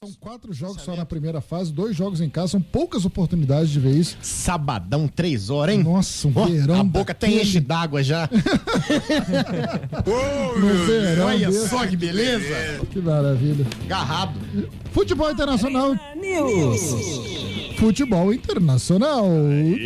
São quatro jogos só na primeira fase, dois jogos em casa, são poucas oportunidades de ver isso. Sabadão, três horas, hein? Nossa, um oh, verão. A boca até enche d'água já. oh, no verão Olha desse. só que beleza. Que maravilha. Garrado. Futebol Internacional. News. Futebol Internacional.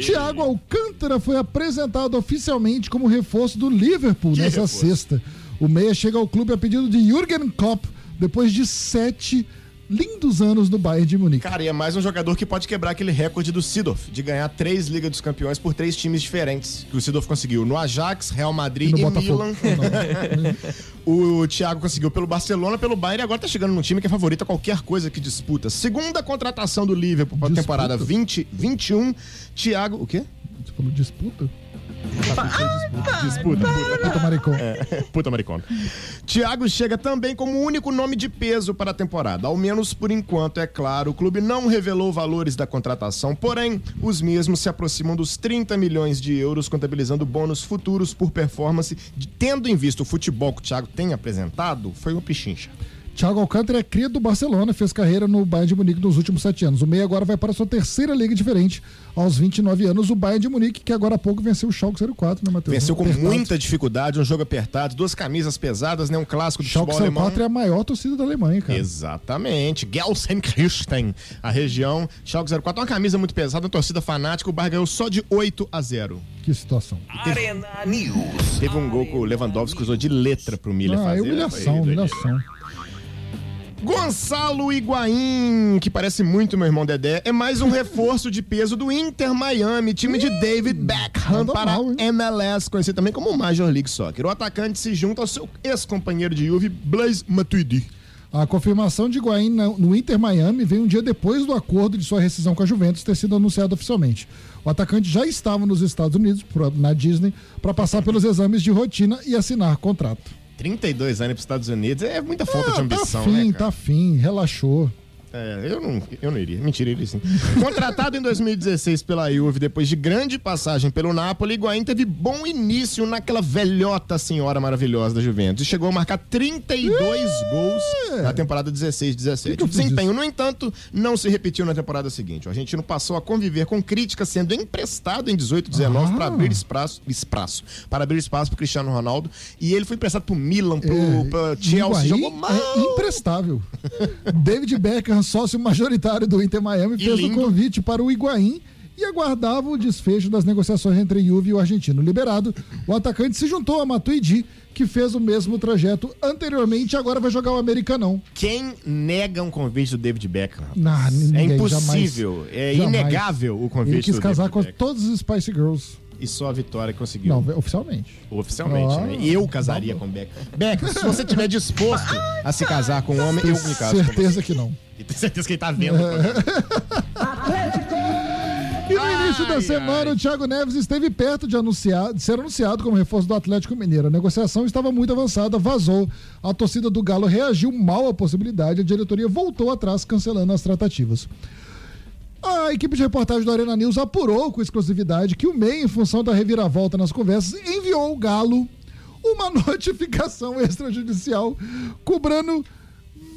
Thiago Alcântara foi apresentado oficialmente como reforço do Liverpool que nessa reforço? sexta. O meia chega ao clube a pedido de Jürgen Klopp depois de sete lindos anos no Bayern de Munique. Cara, e é mais um jogador que pode quebrar aquele recorde do Sidorf, de ganhar três Ligas dos Campeões por três times diferentes, que o Sidorf conseguiu no Ajax, Real Madrid e, e Milan. o Thiago conseguiu pelo Barcelona, pelo Bayern e agora tá chegando num time que é favorito a qualquer coisa que disputa. Segunda contratação do Liverpool para a temporada 2021, Thiago, o quê? Você falou disputa? Disputa, puta maricona. É, puta maricona. Thiago chega também como o único nome de peso para a temporada. Ao menos por enquanto, é claro. O clube não revelou valores da contratação, porém, os mesmos se aproximam dos 30 milhões de euros, contabilizando bônus futuros por performance. Tendo em vista o futebol que o Thiago tem apresentado, foi uma pichincha. Thiago Alcântara é cria do Barcelona, fez carreira no Bayern de Munique nos últimos sete anos. O meio agora vai para sua terceira liga diferente. Aos 29 anos, o Bayern de Munique, que agora há pouco venceu o Schalke 04, né, Matheus? Venceu com apertado. muita dificuldade, um jogo apertado, duas camisas pesadas, né? Um clássico de Schalke futebol 04 alemão. é a maior torcida da Alemanha, cara. Exatamente. Gelsenkirchen, a região. Schalke 04 uma camisa muito pesada, uma torcida fanática. O Bayern ganhou só de 8 a 0. Que situação. Arena News. Teve um gol que o Lewandowski usou de letra pro Miller ah, fazer. É humilhação, humilhação. Gonçalo Higuaín, que parece muito meu irmão Dedé, é mais um reforço de peso do Inter Miami, time de David Beckham para a MLS, conhecido também como Major League Soccer. O atacante se junta ao seu ex-companheiro de Juve, Blaise Matuidi. A confirmação de Higuaín no Inter Miami vem um dia depois do acordo de sua rescisão com a Juventus ter sido anunciado oficialmente. O atacante já estava nos Estados Unidos, na Disney, para passar pelos exames de rotina e assinar contrato. 32 anos para os Estados Unidos é muita falta ah, de tá ambição, tá fim, né? Cara? Tá fim, relaxou. É, eu não, eu não iria. Mentira, iria sim. Contratado em 2016 pela Juve, depois de grande passagem pelo Napoli, Higuaín teve bom início naquela velhota senhora maravilhosa da Juventus e chegou a marcar 32 é. gols na temporada 16-17. O desempenho, no entanto, não se repetiu na temporada seguinte. O argentino passou a conviver com críticas, sendo emprestado em 18-19 ah. para abrir espaço, espaço, para abrir espaço para Cristiano Ronaldo e ele foi emprestado para o Milan, para é, Chelsea, jogou mal. É imprestável. David Beckham sócio majoritário do Inter Miami, fez o convite para o Higuaín e aguardava o desfecho das negociações entre Juve e o argentino. Liberado, o atacante se juntou a Matuidi, que fez o mesmo trajeto anteriormente e agora vai jogar o Americanão. Quem nega um convite do David Beckham? Não, ninguém, é impossível, jamais, é inegável o convite Ele quis casar com todas as Spice Girls e só a Vitória conseguiu. Não, oficialmente. Oficialmente, ah, né? Eu casaria com Beck. Beck, se você estiver disposto a se casar com um homem, eu me caso. Certeza que não. E tenho certeza que ele tá vendo. E no início da semana, ai. o Thiago Neves esteve perto de, anunciar, de ser anunciado como reforço do Atlético Mineiro. A negociação estava muito avançada, vazou. A torcida do Galo reagiu mal à possibilidade, a diretoria voltou atrás, cancelando as tratativas. A equipe de reportagem do Arena News apurou com exclusividade que o MEI, em função da reviravolta nas conversas, enviou ao Galo uma notificação extrajudicial cobrando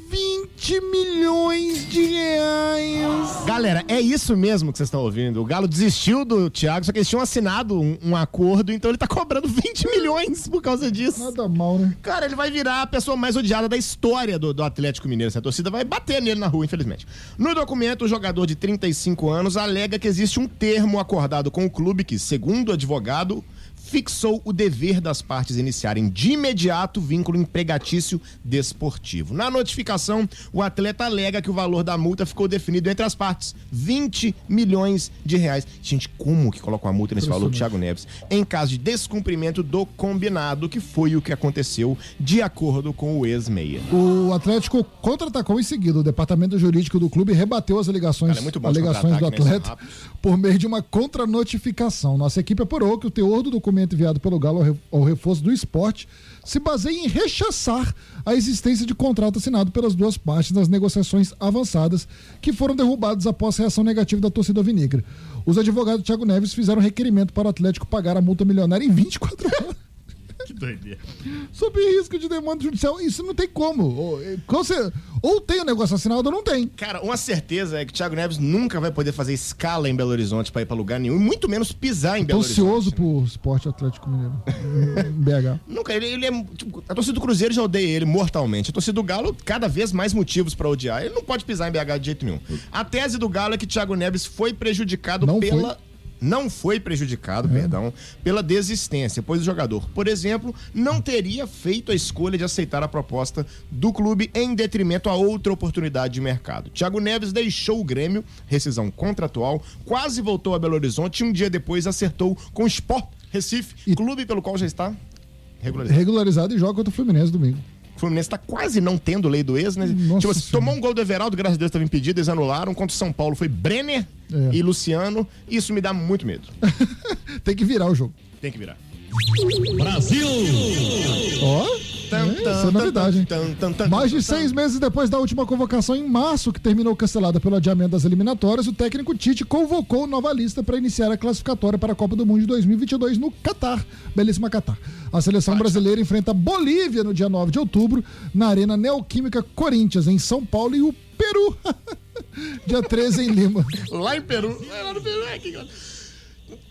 20 milhões de reais. Galera, é isso mesmo que vocês estão ouvindo. O Galo desistiu do Thiago, só que eles tinham assinado um, um, acordo, então ele tá cobrando 20 milhões por causa disso. Nada mal, né? Cara, ele vai virar a pessoa mais odiada da história do, do Atlético Mineiro. Essa torcida vai bater nele na rua, infelizmente. No documento, o jogador de 35 anos alega que existe um termo acordado com o clube que, segundo o advogado, fixou o dever das partes iniciarem de imediato vínculo empregatício desportivo. Na notificação, o atleta alega que o valor da multa ficou definido entre as partes, 20 milhões de reais. Gente, como que coloca uma multa nesse valor, Thiago Neves? Em caso de descumprimento do combinado, que foi o que aconteceu de acordo com o ex-meia. O Atlético contra-atacou em seguida. O departamento jurídico do clube rebateu as alegações, Cara, é alegações do atleta por meio de uma contranotificação. Nossa equipe apurou que o teor do documento documento enviado pelo Galo ao reforço do esporte se baseia em rechaçar a existência de contrato assinado pelas duas partes nas negociações avançadas que foram derrubadas após a reação negativa da torcida alvinegra. Os advogados Thiago Neves fizeram requerimento para o Atlético pagar a multa milionária em 24 horas. Doideira. Sob risco de demanda judicial, isso não tem como. Ou, eh, você, ou tem o negócio assinado ou não tem. Cara, uma certeza é que o Thiago Neves nunca vai poder fazer escala em Belo Horizonte pra ir pra lugar nenhum, e muito menos pisar em Belo ansioso Horizonte. por esporte Atlético Mineiro. em BH. Nunca, ele, ele é. Tipo, a torcida do Cruzeiro já odeia ele mortalmente. A torcida do Galo, cada vez mais motivos pra odiar. Ele não pode pisar em BH de jeito nenhum. A tese do Galo é que Thiago Neves foi prejudicado Não pela. foi. Não foi prejudicado, perdão, pela desistência, pois o jogador, por exemplo, não teria feito a escolha de aceitar a proposta do clube em detrimento a outra oportunidade de mercado. Thiago Neves deixou o Grêmio, rescisão contratual, quase voltou a Belo Horizonte e um dia depois acertou com o Sport Recife, E- clube pelo qual já está regularizado. Regularizado e joga contra o Fluminense domingo. O Fluminense tá quase não tendo lei do ex, né? Nossa tipo, assim, tomou um gol do Everaldo, graças a Deus estava impedido, eles anularam. Contra o São Paulo foi Brenner É. e Luciano. Isso me dá muito medo. Tem que virar o jogo. Tem que virar. Brasil! Ó, Tan, é, essa é novidade, Mais de seis meses depois da última convocação em março, que terminou cancelada pelo adiamento das eliminatórias, o técnico Tite convocou nova lista para iniciar a classificatória para a Copa do Mundo de 2022 no Catar, belíssima Catar. A seleção brasileira enfrenta a Bolívia no dia 9 de outubro, na Arena Neoquímica Corinthians, em São Paulo, e o Peru, dia 13 em Lima. Lá em Peru. É, Lá no Peru. é que-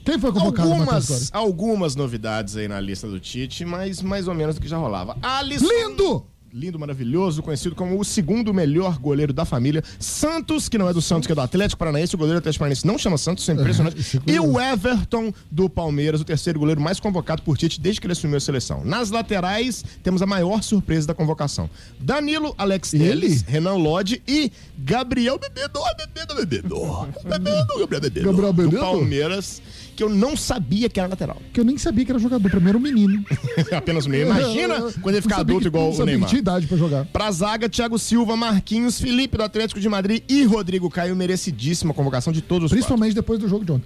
Quem foi convocado, Algumas, algumas novidades aí na lista do Tite, mas mais ou menos do que já rolava. Alisson. Lindo! Lindo, maravilhoso, conhecido como o segundo melhor goleiro da família. Santos, que não é do Santos, que é do Atlético Paranaense. O goleiro do Atlético Paranaense não chama Santos, isso é impressionante. esse E o Everton do Palmeiras, o terceiro goleiro mais convocado por Tite desde que ele assumiu a seleção. Nas laterais, temos a maior surpresa da convocação. Danilo, Alex? Telles, Renan Lodge e Gabriel Bebedo. Bebedo, Bebedo. Bebedo, Gabriel Bebedo. Gabriel Do Bebedo? Palmeiras, que eu não sabia que era lateral. Que eu nem sabia que era jogador, primeiro menino. Apenas meio. Imagina quando ele ficar adulto que- igual o Neymar. tinha idade pra jogar. Pra zaga, Thiago Silva, Marquinhos, Felipe do Atlético de Madrid e Rodrigo Caio, merecidíssima convocação de todos os Principalmente depois do jogo de ontem.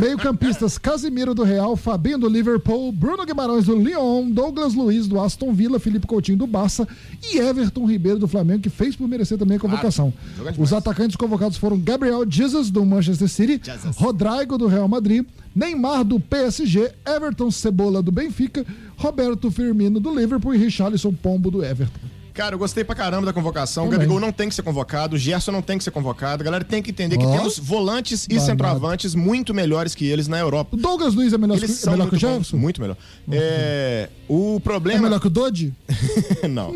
Meio-campistas: Casimiro do Real, Fabinho do Liverpool, Bruno Guimarães do Lyon, Douglas Luiz do Aston Villa, Felipe Coutinho do Barça e Everton Ribeiro do Flamengo, que fez por merecer também a convocação. demais. Os atacantes convocados foram Gabriel Jesus do Manchester City, Jesus. Rodrigo do Real Madrid, Neymar do PSG, Everton Cebola do Benfica, Roberto Firmino do Liverpool e Richarlison Pombo do Everton. Cara, eu gostei pra caramba da convocação. O Também. Gabigol não tem que ser convocado, o Gerson não tem que ser convocado. A galera tem que entender que Ó. temos volantes e Danado. centroavantes muito melhores que eles na Europa. O Douglas Luiz é melhor, Eles que, é são melhor que o muito bons, muito melhor. É, o É problema melhor que o Dodge? não.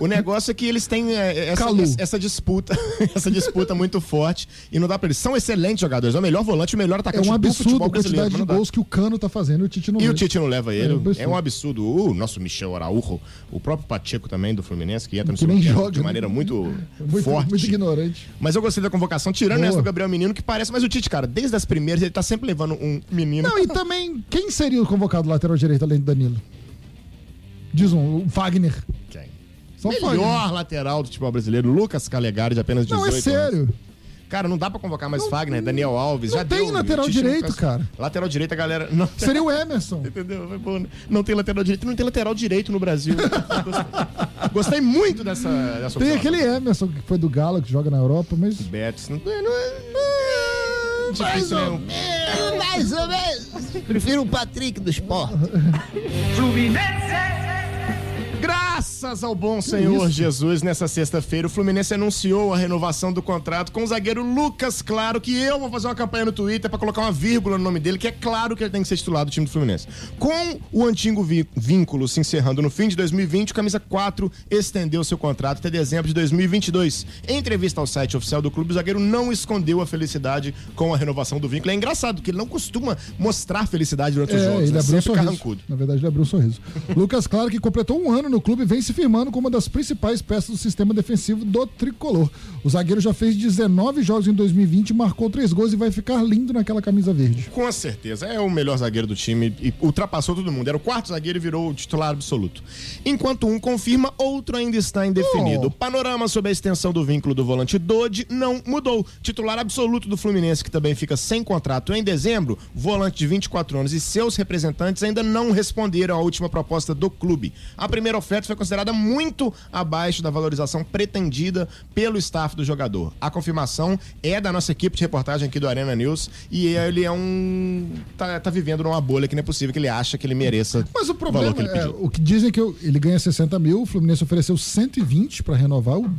O negócio é que eles têm é, essa, Calu. essa- essa disputa, essa disputa muito forte e não dá pra eles. São excelentes jogadores, é o melhor volante, o melhor É atacante um do absurdo futebol a brasileiro. quantidade mas de gols que o Cano tá fazendo e o Tite não E o Tite não leva ele. É um absurdo. É um absurdo. O nosso Michel Araújo, o próprio Pacheco também do Fluminense, que entra no Que segundo joga, de né? maneira muito, Muito, forte. muito ignorante. Mas eu gostei da convocação, tirando Boa. essa do Gabriel Menino, que parece. Mas o Tite, cara, desde as primeiras, ele tá sempre levando um menino. Não, e também, quem seria o convocado lateral direito além do Danilo? Diz um, o Wagner. Quem? Só o Melhor Fagner. lateral do futebol brasileiro, Lucas Calegari, de apenas 18 Não, é anos. Cara, não dá pra convocar mais Fagner, Daniel Alves. não já tem deu, lateral direito, cara. Lateral direito, a galera. Não, Seria o Emerson. Entendeu? Foi bom, né? Não tem lateral direito, não tem lateral direito no Brasil. Gostei, Gostei muito dessa, dessa Tem opção. aquele Emerson que foi do Galo, que joga na Europa, mas. Betis. Não, não é. Difícil, né? Mais ou menos. Prefiro o Patrick do Sport. Graças ao bom Senhor Jesus, nessa sexta-feira, o Fluminense anunciou a renovação do contrato com o zagueiro Lucas Claro, que eu vou fazer uma campanha no Twitter pra colocar uma vírgula no nome dele, que é claro que ele tem que ser titular do time do Fluminense. Com o antigo vínculo se encerrando no fim de 2020, o Camisa 4 estendeu seu contrato até dezembro de 2022. Em entrevista ao site oficial do clube, o zagueiro não escondeu a felicidade com a renovação do vínculo. É engraçado, que ele não costuma mostrar felicidade durante os É, jogos, ele né? abriu um sorriso. carrancudo. Na verdade, ele abriu um sorriso. Lucas Claro, que completou um ano no clube, vem se firmando como uma das principais peças do sistema defensivo do tricolor. O zagueiro já fez 19 jogos em 2020, marcou três gols e vai ficar lindo naquela camisa verde. Com certeza, é o melhor zagueiro do time e ultrapassou todo mundo. Era o quarto zagueiro e virou o titular absoluto. Enquanto um confirma, outro ainda está indefinido. Oh. Panorama sobre a extensão do vínculo do volante Dodi não mudou. Titular absoluto do Fluminense, que também fica sem contrato em dezembro, volante de 24 anos e seus representantes ainda não responderam à última proposta do clube. A primeira oferta foi considerada muito abaixo da valorização pretendida pelo staff do jogador. A confirmação é da nossa equipe de reportagem aqui do Arena News e ele é um. tá, tá vivendo numa bolha que não é possível que ele acha que ele mereça. Mas o problema valor que ele é, o que dizem que eu- ele ganha 60 mil, o Fluminense ofereceu 120 para renovar, o,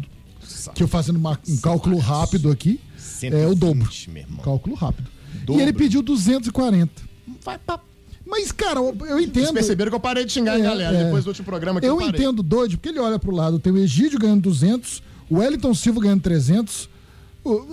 que eu fazendo uma- um cálculo rápido aqui, é o dobro. 120, meu irmão. Cálculo rápido. Dobro. E ele pediu 240. Vai pra Mas, cara, eu eu Vocês entendo. perceberam que eu parei de xingar a É, galera é. depois do último programa que eu, Eu parei. entendo doido, porque ele olha pro lado, tem o Egídio ganhando 200, o Wellington Silva ganhando 300. o-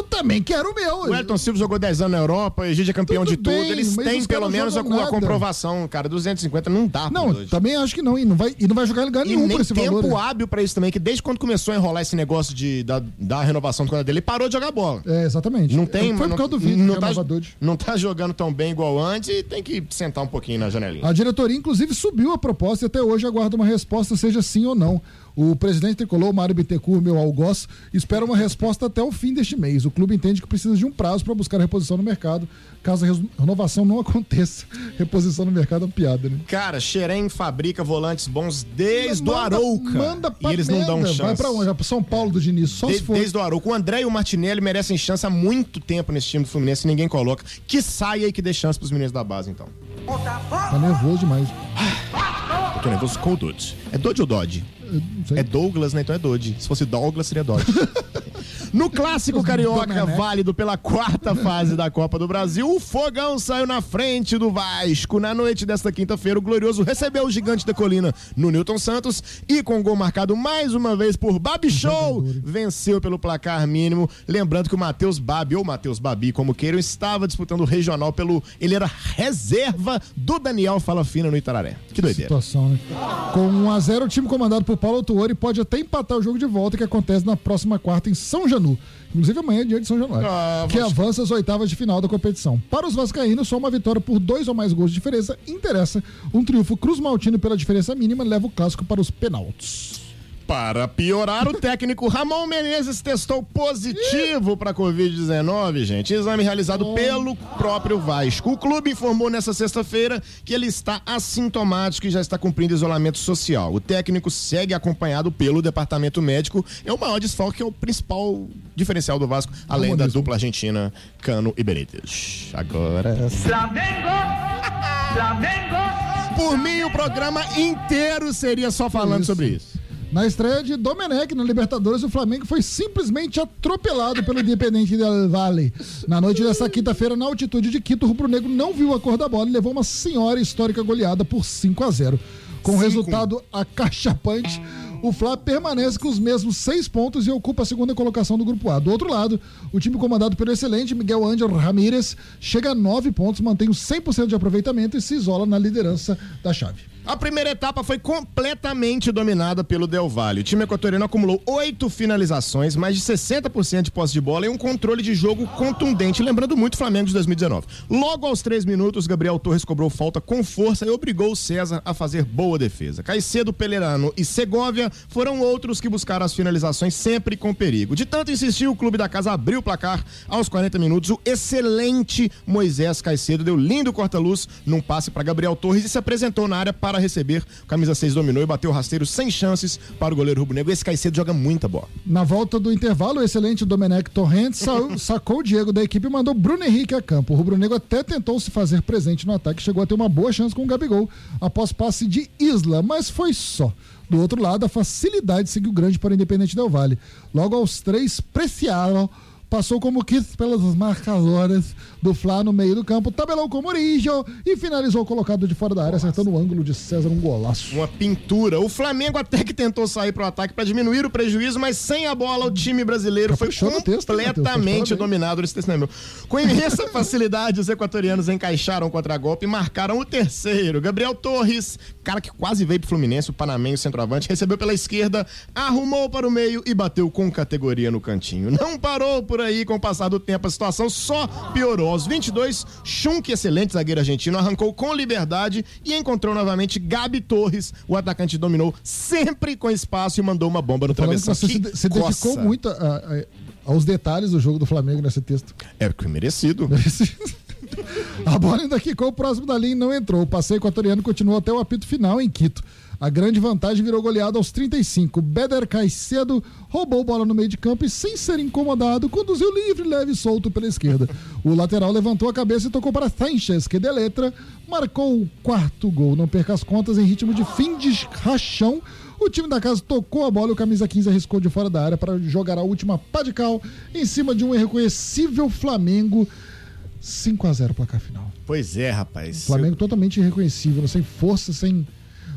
Eu também quero o meu. O Elton Silva jogou 10 anos na Europa, o Egídio é campeão Tudo de tudo. bem, Eles mas têm pelo menos a, jogam a nada. comprovação, cara. 250 não dá Não, hoje. também acho que não. E não vai, e não vai jogar em lugar E nenhum por esse tempo valor. né? hábil pra isso também, que desde quando começou a enrolar esse negócio de, da, da renovação do contrato dele, ele parou de jogar bola. É, exatamente. Não tem, Foi por causa do vídeo, não, que tá, não tá jogando tão bem igual antes e tem que sentar um pouquinho na janelinha. A diretoria, inclusive, subiu a proposta e até hoje aguarda uma resposta, seja sim ou não. O presidente tricolor, Mário Bittencourt, meu algoz, espera uma resposta até o fim deste mês. O clube entende que precisa de um prazo para buscar reposição no mercado. Caso a renovação não aconteça, reposição no mercado é uma piada, né? Cara, Xerém fabrica volantes bons desde o Manda- Arouca. Manda pra e eles não dão merda. chance. Vai pra onde? Vai pra São Paulo do Diniz, só De- se for. desde o Arouca. O André e o Martinelli merecem chance há muito tempo nesse time do Fluminense e ninguém coloca. Que saia e que dê chance pros meninos da base, então. Tá nervoso demais. Eu tô nervoso com o Dodge. É Dodge ou Dodge? É Douglas, né? Então é Dodge. Se fosse Douglas, seria Dodge. No clássico carioca, válido pela quarta fase da Copa do Brasil, o Fogão saiu na frente do Vasco. Na noite desta quinta-feira, o Glorioso recebeu o gigante da colina no Newton Santos e com gol marcado mais uma vez por Babi Show, venceu pelo placar mínimo. Lembrando que o Matheus Babi, ou Matheus Babi, como queiram, estava disputando o regional pelo. Ele era reserva do Daniel Fala Fina no Itararé. Que doideira. situação, né? Com 1x0, o time comandado por Paulo Autuori pode até empatar o jogo de volta que acontece na próxima quarta em São Inclusive amanhã é dia de São Januário. Ah, que Vasco. avança às oitavas de final da competição. Para os vascaínos, só uma vitória por dois ou mais gols de diferença interessa. Um triunfo Cruz Maltino pela diferença mínima leva o clássico para os penaltis. Para piorar, o técnico Ramon Menezes testou positivo para Covid-19, gente. Exame realizado pelo próprio Vasco. O clube informou nessa sexta-feira que ele está assintomático e já está cumprindo isolamento social. O técnico segue acompanhado pelo departamento médico. É o maior desfalque, é o principal diferencial do Vasco, além da dupla argentina Cano e Benítez. Agora. Por mim, o programa inteiro seria só falando Isso. sobre isso. Na estreia de Domenech na Libertadores, o Flamengo foi simplesmente atropelado pelo Independente del Valle. Na noite dessa quinta-feira, na altitude de Quito, o rubro-negro não viu a cor da bola e levou uma senhora histórica goleada por 5 a 0. Com o Cinco. resultado acachapante, o Fla permanece com os mesmos seis pontos e ocupa a segunda colocação do Grupo A. Do outro lado, o time comandado pelo excelente Miguel Ángel Ramírez chega a nove pontos, mantém o 100% de aproveitamento e se isola na liderança da chave. A primeira etapa foi completamente dominada pelo Del Valle. O time equatoriano acumulou oito finalizações, mais de 60% de posse de bola e um controle de jogo contundente, lembrando muito o Flamengo de 2019. Logo aos três minutos, Gabriel Torres cobrou falta com força e obrigou o César a fazer boa defesa. Caicedo, Pelerano e Segovia foram outros que buscaram as finalizações sempre com perigo. De tanto insistir, o clube da casa abriu o placar aos 40 minutos. O excelente Moisés Caicedo deu lindo corta-luz num passe para Gabriel Torres e se apresentou na área para receber. Camisa 6 dominou e bateu o rasteiro sem chances para o goleiro rubro-negro. Esse Caicedo joga muita bola. Na volta do intervalo, o excelente Domenech Torrent saiu- sacou o Diego da equipe e mandou Bruno Henrique a campo. O rubro-negro até tentou se fazer presente no ataque, chegou a ter uma boa chance com o Gabigol após passe de Isla, mas foi só. Do outro lado, a facilidade seguiu grande para o Independente Del Vale. Logo aos três, Preciado passou como quis pelas marcadoras do Fla no meio do campo, tabelou com o Murillo e finalizou colocado de fora da área, acertando o ângulo de César, um golaço. Uma pintura. O Flamengo até que tentou sair para o ataque para diminuir o prejuízo, mas sem a bola o time brasileiro foi Caprichou texto? Tá de completamente parabéns. dominado nesse texto. Com imensa facilidade, os equatorianos encaixaram o contragolpe e marcaram o terceiro. Gabriel Torres, cara que quase veio pro Fluminense, o panamenho centroavante, recebeu pela esquerda, arrumou para o meio e bateu com categoria no cantinho. Não parou por aí com o passar do tempo, a situação só piorou. Aos 22, Schunk, excelente zagueiro argentino, arrancou com liberdade e encontrou novamente Gabi Torres. O atacante dominou sempre com espaço e mandou uma bomba no travessão. você Que se dedicou muito a- a- aos detalhes do jogo do Flamengo nesse texto. É porque merecido. A bola ainda quicou próximo da linha e não entrou. O passeio equatoriano continuou até o apito final em Quito. A grande vantagem virou goleada aos 35. Beder Caicedo roubou bola no meio de campo e, sem ser incomodado, conduziu livre, leve e solto pela esquerda. O lateral levantou a cabeça e tocou para Sanchez, que de letra marcou o quarto gol. Não perca as contas em ritmo de fim de rachão. O time da casa tocou a bola e o camisa 15 arriscou de fora da área para jogar a última pá de cal em cima de um irreconhecível Flamengo. 5 a 0 placar final. Pois é, rapaz. Flamengo totalmente irreconhecível, sem força, sem.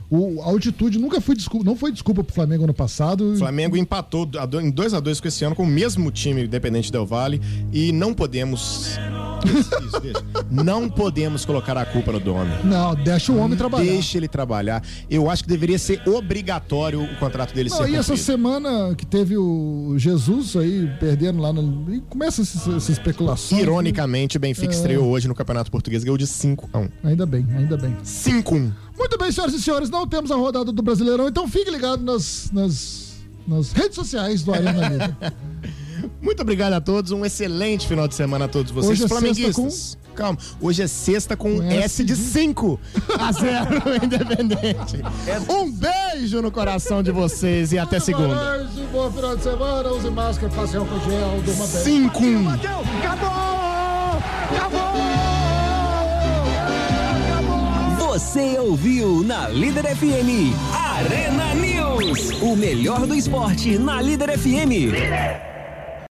O, a altitude nunca foi desculpa, não foi desculpa pro Flamengo ano passado. O Flamengo empatou em 2 a 2 com esse ano com o mesmo time Independente Del Vale e não podemos isso, isso, isso. não podemos colocar a culpa no Domi. Não, deixa o homem trabalhar. Deixa ele trabalhar. Eu acho que deveria ser obrigatório o contrato dele Não, ser e essa cumprido. semana que teve o Jesus aí perdendo lá no. E começa essas especulações. Ironicamente, o Benfica É. estreou hoje no Campeonato Português, ganhou de 5 a 1. Ainda bem, ainda bem. 5 a 1. Muito bem, senhoras e senhores, não temos a rodada do Brasileirão, então fique ligado nas, nas, nas redes sociais do Arena Livre. Muito obrigado a todos, um excelente final de semana a todos vocês Hoje é flamenguistas. Calma, hoje é sexta com, Com S S de de- 5 a 0 Independente. Um beijo no coração de vocês e até segunda. Um bom final de semana, use máscara, passe álcool gel, durma bem. 5 1. Você ouviu na Líder FM Arena News. O melhor do esporte na Líder FM.